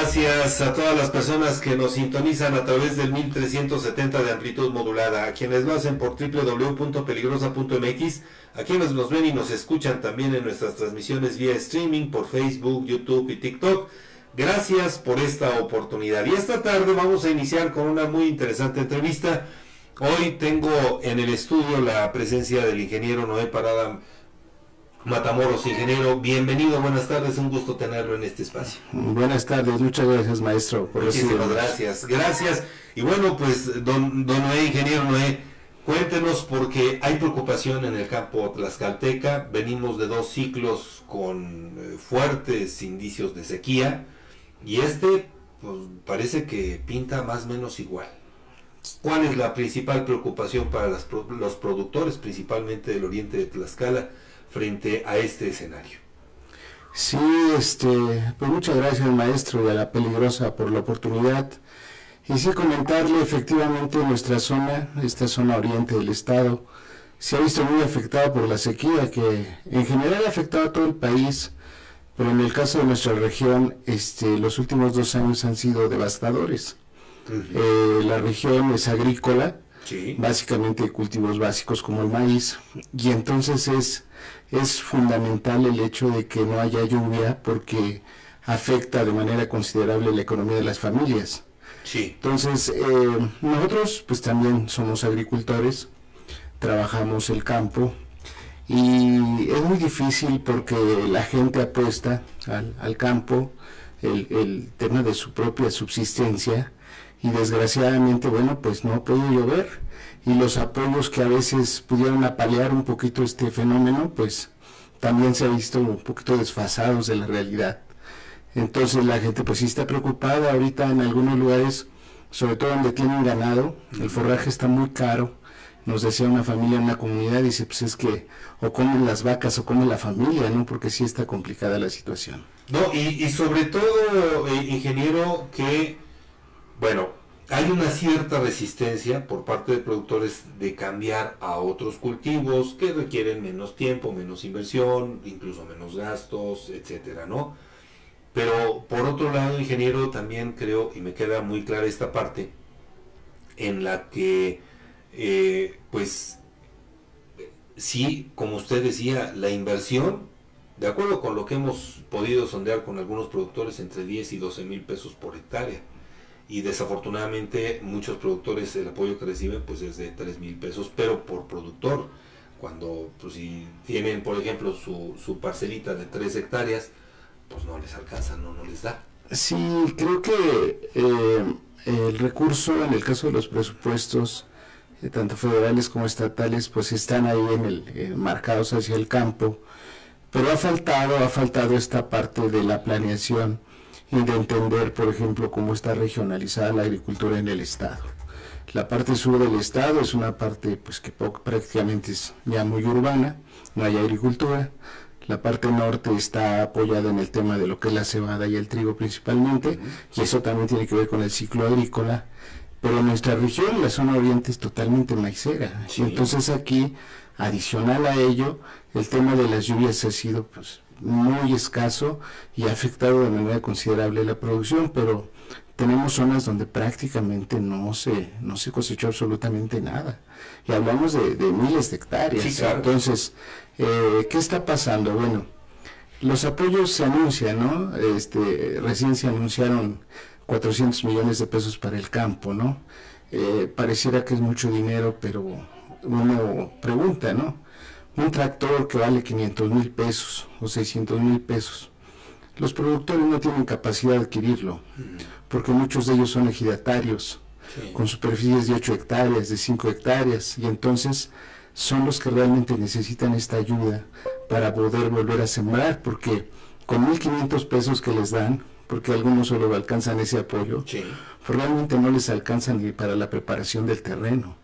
Gracias a todas las personas que nos sintonizan a través del 1370 de amplitud modulada, a quienes lo hacen por www.peligrosa.mx, a quienes nos ven y nos escuchan también en nuestras transmisiones vía streaming por Facebook, YouTube y TikTok. Gracias por esta oportunidad. Y esta tarde vamos a iniciar con una muy interesante entrevista. Hoy tengo en el estudio la presencia del ingeniero Noé Parada Matamoros, ingeniero. Bienvenido, buenas tardes, un gusto tenerlo en este espacio. Buenas tardes, muchas gracias maestro. Por Muchísimas gracias, gracias. Y bueno, pues don, don Noé, ingeniero Noé, cuéntenos porque hay preocupación en el campo tlaxcalteca, venimos de dos ciclos con eh, fuertes indicios de sequía y este pues, parece que pinta más o menos igual. ¿Cuál es la principal preocupación para los productores, principalmente del oriente de Tlaxcala? Frente a este escenario. Sí, este, pues muchas gracias maestro y a la peligrosa por la oportunidad. Y sí comentarle efectivamente nuestra zona, esta zona oriente del estado, se ha visto muy afectada por la sequía que en general ha afectado a todo el país, pero en el caso de nuestra región, este, los últimos dos años han sido devastadores. Eh, la región es agrícola, básicamente cultivos básicos como el maíz, y entonces es es fundamental el hecho de que no haya lluvia porque afecta de manera considerable la economía de las familias. Sí. Entonces, eh, nosotros pues también somos agricultores, trabajamos el campo y es muy difícil porque la gente apuesta al, campo, el, el, tema de su propia subsistencia y desgraciadamente, bueno, pues no puede llover y los apoyos que a veces pudieron apalear un poquito este fenómeno, pues también se ha visto un poquito desfasados de la realidad. Entonces la gente pues sí está preocupada ahorita en algunos lugares, sobre todo donde tienen ganado, el forraje está muy caro. Nos decía una familia en una comunidad, dice, pues es que o comen las vacas o come la familia, ¿no? Porque sí está complicada la situación. No, y, y sobre todo, eh, ingeniero, que, bueno, hay una cierta resistencia por parte de productores de cambiar a otros cultivos que requieren menos tiempo, menos inversión, incluso menos gastos, etcétera, ¿no? Pero por otro lado, ingeniero, también creo, y me queda muy clara esta parte, en la que, eh, pues, sí, como usted decía, la inversión, de acuerdo con lo que hemos podido sondear con algunos productores, entre 10 y 12 mil pesos por hectárea y desafortunadamente muchos productores el apoyo que reciben pues es de 3 mil pesos, pero por productor. Cuando pues, si tienen por ejemplo su, su parcelita de 3 hectáreas, pues no les alcanza, no, no les da. Sí, creo que eh, el recurso en el caso de los presupuestos, eh, tanto federales como estatales, pues están ahí en el, eh, marcados hacia el campo, pero ha faltado, ha faltado esta parte de la planeación y de entender, por ejemplo, cómo está regionalizada la agricultura en el Estado. La parte sur del Estado es una parte pues, que prácticamente es ya muy urbana, no hay agricultura. La parte norte está apoyada en el tema de lo que es la cebada y el trigo principalmente, y eso también tiene que ver con el ciclo agrícola. Pero nuestra región, la zona oriente, es totalmente maicera. Y entonces aquí, adicional a ello, el tema de las lluvias ha sido pues, muy escaso y ha afectado de manera considerable la producción, pero tenemos zonas donde prácticamente no se, no se cosechó absolutamente nada. Y hablamos de, miles de hectáreas. Entonces, eh, ¿qué está pasando? Bueno, los apoyos se anuncian, ¿no? Este, recién se anunciaron 400 millones de pesos para el campo, ¿no? Eh, pareciera que es mucho dinero, pero uno pregunta, ¿no? Un tractor que vale 500 mil pesos o 600 mil pesos. Los productores no tienen capacidad de adquirirlo, porque muchos de ellos son ejidatarios, con superficies de 8 hectáreas, de 5 hectáreas, y entonces son los que realmente necesitan esta ayuda para poder volver a sembrar, porque con 1.500 pesos que les dan, porque algunos solo alcanzan ese apoyo, pues realmente no les alcanzan ni para la preparación del terreno.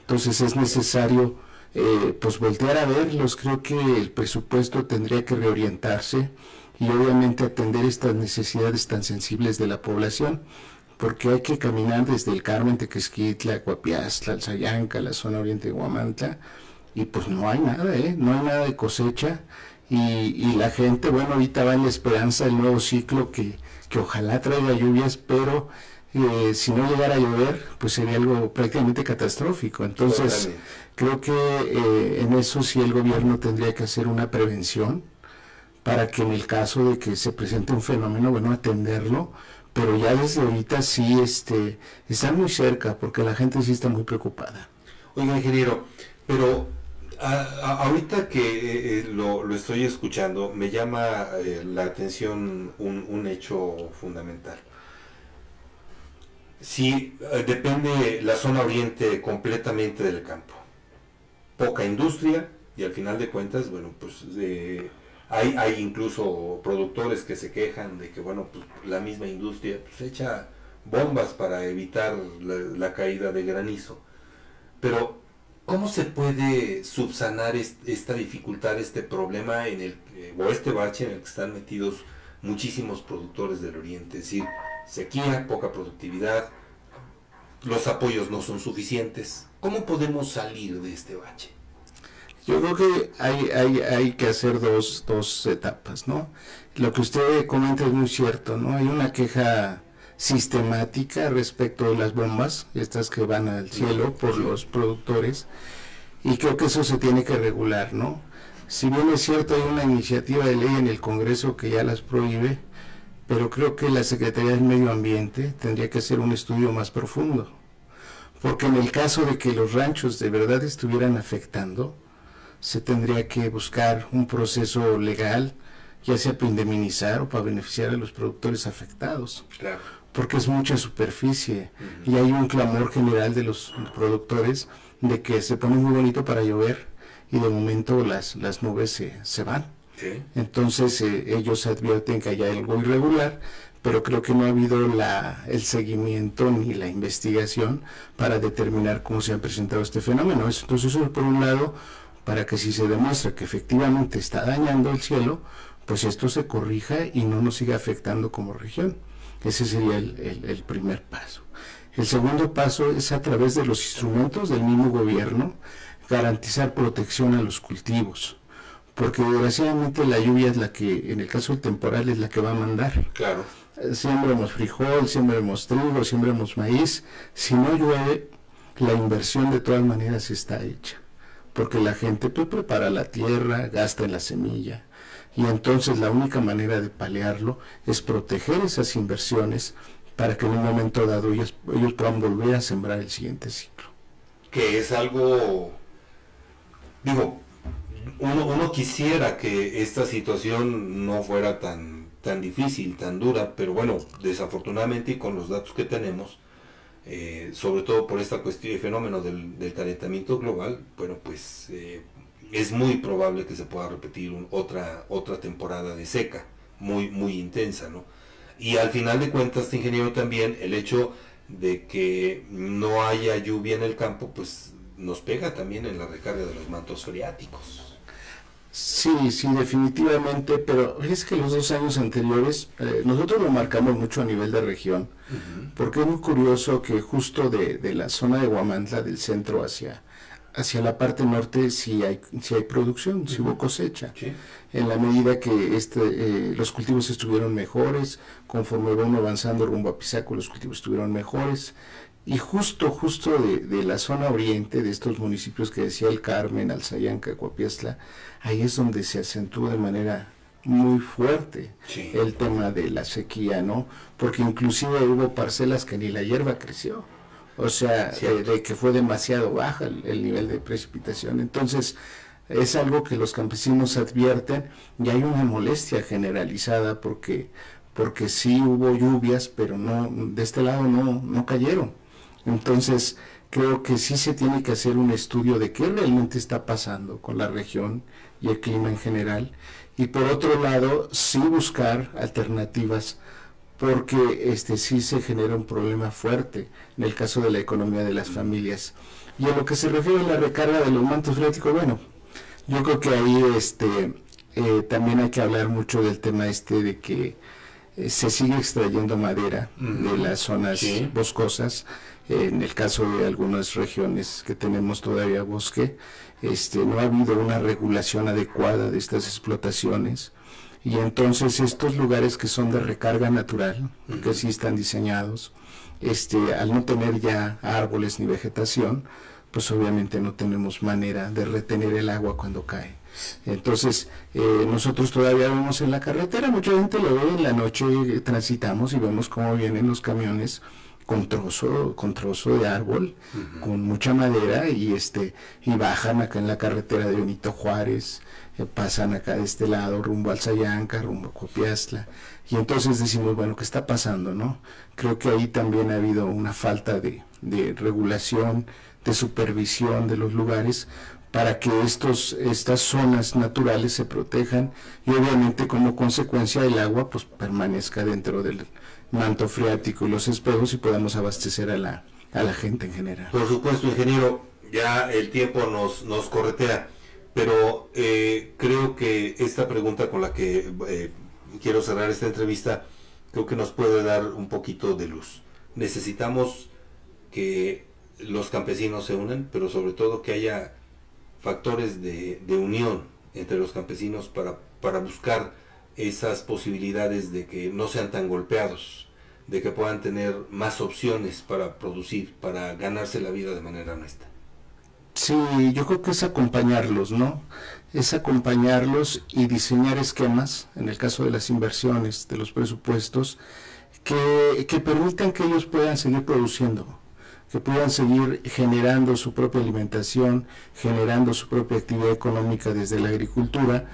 Entonces es necesario eh, pues voltear a verlos. Creo que el presupuesto tendría que reorientarse y obviamente atender estas necesidades tan sensibles de la población, porque hay que caminar desde el Carmen, Tequesquitla, Guapiastla, Alzayanca, la zona oriente de Guamantla, y pues no hay nada, ¿eh? no hay nada de cosecha, y, y, la gente, bueno, ahorita va en la esperanza del nuevo ciclo que, que ojalá traiga lluvias, pero eh, si no llegara a llover, pues sería algo prácticamente catastrófico. Entonces, creo que eh, en eso sí el gobierno tendría que hacer una prevención para que en el caso de que se presente un fenómeno, bueno, atenderlo, pero ya desde ahorita sí este, están muy cerca, porque la gente sí está muy preocupada. Oiga, ingeniero, pero ahorita que eh, lo, lo, estoy escuchando, me llama la atención un, un hecho fundamental si eh, depende la zona oriente completamente del campo. Poca industria y al final de cuentas, bueno, pues hay, hay incluso productores que se quejan de que, bueno, pues la misma industria pues, echa bombas para evitar la, caída de granizo. Pero, ¿cómo se puede subsanar esta dificultad, este problema en el, o este bache en el que están metidos muchísimos productores del oriente? Es decir, sequía, poca productividad, los apoyos no son suficientes. ¿Cómo podemos salir de este bache? Yo creo que hay, hay, hay que hacer dos, dos etapas, ¿no? Lo que usted comenta es muy cierto, ¿no? Hay una queja sistemática respecto de las bombas, estas que van al cielo por los productores, y creo que eso se tiene que regular, ¿no? Si bien es cierto, hay una iniciativa de ley en el Congreso que ya las prohíbe, pero creo que la Secretaría del Medio Ambiente tendría que hacer un estudio más profundo, porque en el caso de que los ranchos de verdad estuvieran afectando, se tendría que buscar un proceso legal, ya sea para indemnizar o para beneficiar a los productores afectados. Porque es mucha superficie y hay un clamor general de los productores de que se pone muy bonito para llover y de momento las, las nubes se, se van. Entonces eh, ellos advierten que hay algo irregular, pero creo que no ha habido la, el seguimiento ni la investigación para determinar cómo se ha presentado este fenómeno. Entonces eso por un lado, para que si se demuestra que efectivamente está dañando el cielo, pues esto se corrija y no nos siga afectando como región. Ese sería el, el primer paso. El segundo paso es a través de los instrumentos del mismo gobierno garantizar protección a los cultivos porque desgraciadamente la lluvia es la que, en el caso del temporal, es la que va a mandar. Claro. Eh, siembremos frijol, siembremos trigo, siembremos maíz. Si no llueve, la inversión de todas maneras está hecha. Porque la gente pues, prepara la tierra, gasta en la semilla. Y entonces la única manera de paliarlo es proteger esas inversiones para que en un momento dado ellos, ellos puedan volver a sembrar el siguiente ciclo. Que es algo, digo, uno, quisiera que esta situación no fuera tan, tan difícil, tan dura, pero bueno, desafortunadamente y con los datos que tenemos, eh, sobre todo por esta cuestión, el fenómeno del, calentamiento global, bueno, pues eh, es muy probable que se pueda repetir otra, otra temporada de seca, muy, muy intensa, ¿no? Y al final de cuentas, ingeniero, también el hecho de que no haya lluvia en el campo, pues nos pega también en la recarga de los mantos freáticos. Sí, sí, definitivamente, pero es que los dos años anteriores eh, nosotros lo marcamos mucho a nivel de región, porque es muy curioso que justo de, de, la zona de Guamantla, del centro hacia, hacia la parte norte, sí hay, sí hay producción, sí hubo cosecha, en la medida que este, eh, los cultivos estuvieron mejores, conforme vamos avanzando rumbo a Pisaco, los cultivos estuvieron mejores, y justo, justo de, la zona oriente, de estos municipios que decía el Carmen, Alzayanca, Coapiestla, ahí es donde se acentúa de manera muy fuerte el tema de la sequía, ¿no? Porque inclusive hubo parcelas que ni la hierba creció, o sea, de, que fue demasiado baja el, nivel de precipitación. Entonces, es algo que los campesinos advierten y hay una molestia generalizada porque porque sí hubo lluvias, pero no de este lado no, no cayeron. Entonces, creo que sí se tiene que hacer un estudio de qué realmente está pasando con la región y el clima en general. Y por otro lado, sí buscar alternativas porque este sí se genera un problema fuerte en el caso de la economía de las familias. Y en lo que se refiere a la recarga de los mantos freáticos, bueno, yo creo que ahí este eh, también hay que hablar mucho del tema este de que eh, se sigue extrayendo madera de las zonas boscosas en el caso de algunas regiones que tenemos todavía bosque, este, no ha habido una regulación adecuada de estas explotaciones Y entonces estos lugares que son de recarga natural, que sí están diseñados, este, al no tener ya árboles ni vegetación, pues obviamente no tenemos manera de retener el agua cuando cae. Entonces, eh, nosotros todavía vemos en la carretera, mucha gente lo ve en la noche, transitamos y vemos cómo vienen los camiones con trozo, con trozo de árbol, con mucha madera y este y bajan acá en la carretera de Benito Juárez, eh, pasan acá de este lado rumbo al Sayanca, rumbo a Copiastla. Y entonces decimos bueno qué está pasando, ¿no? Creo que ahí también ha habido una falta de, de regulación, de supervisión de los lugares para que estos estas zonas naturales se protejan y obviamente como consecuencia el agua pues permanezca dentro del manto freático y los espejos y podamos abastecer a la, a la gente en general. Por supuesto, ingeniero, ya el tiempo nos, nos corretea, pero eh, creo que esta pregunta con la que eh, quiero cerrar esta entrevista, creo que nos puede dar un poquito de luz. Necesitamos que los campesinos se unan, pero sobre todo que haya factores de, de unión entre los campesinos para, para buscar esas posibilidades de que no sean tan golpeados, de que puedan tener más opciones para producir, para ganarse la vida de manera honesta. Sí, yo creo que es acompañarlos, ¿no? Es acompañarlos y diseñar esquemas, en el caso de las inversiones, de los presupuestos, que, que permitan que ellos puedan seguir produciendo, que puedan seguir generando su propia alimentación, generando su propia actividad económica desde la agricultura,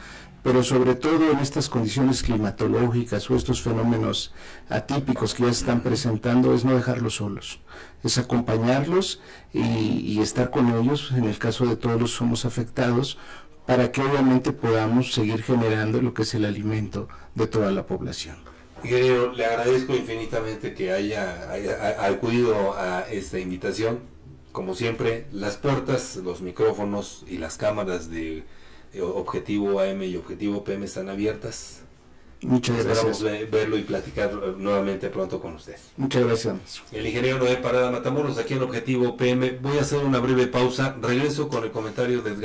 pero sobre todo en estas condiciones climatológicas o estos fenómenos atípicos que ya se están presentando, es no dejarlos solos, es acompañarlos y, estar con ellos, en el caso de todos los somos afectados, para que obviamente podamos seguir generando lo que es el alimento de toda la población. Le agradezco infinitamente que haya, acudido a esta invitación. Como siempre, las puertas, los micrófonos y las cámaras de objetivo AM y Objetivo PM están abiertas. Muchas Esperamos verlo y platicar eh, nuevamente pronto con usted. Muchas gracias. El ingeniero Noé Parada Matamoros aquí en Objetivo PM. Voy a hacer una breve pausa. Regreso con el comentario de Edgar.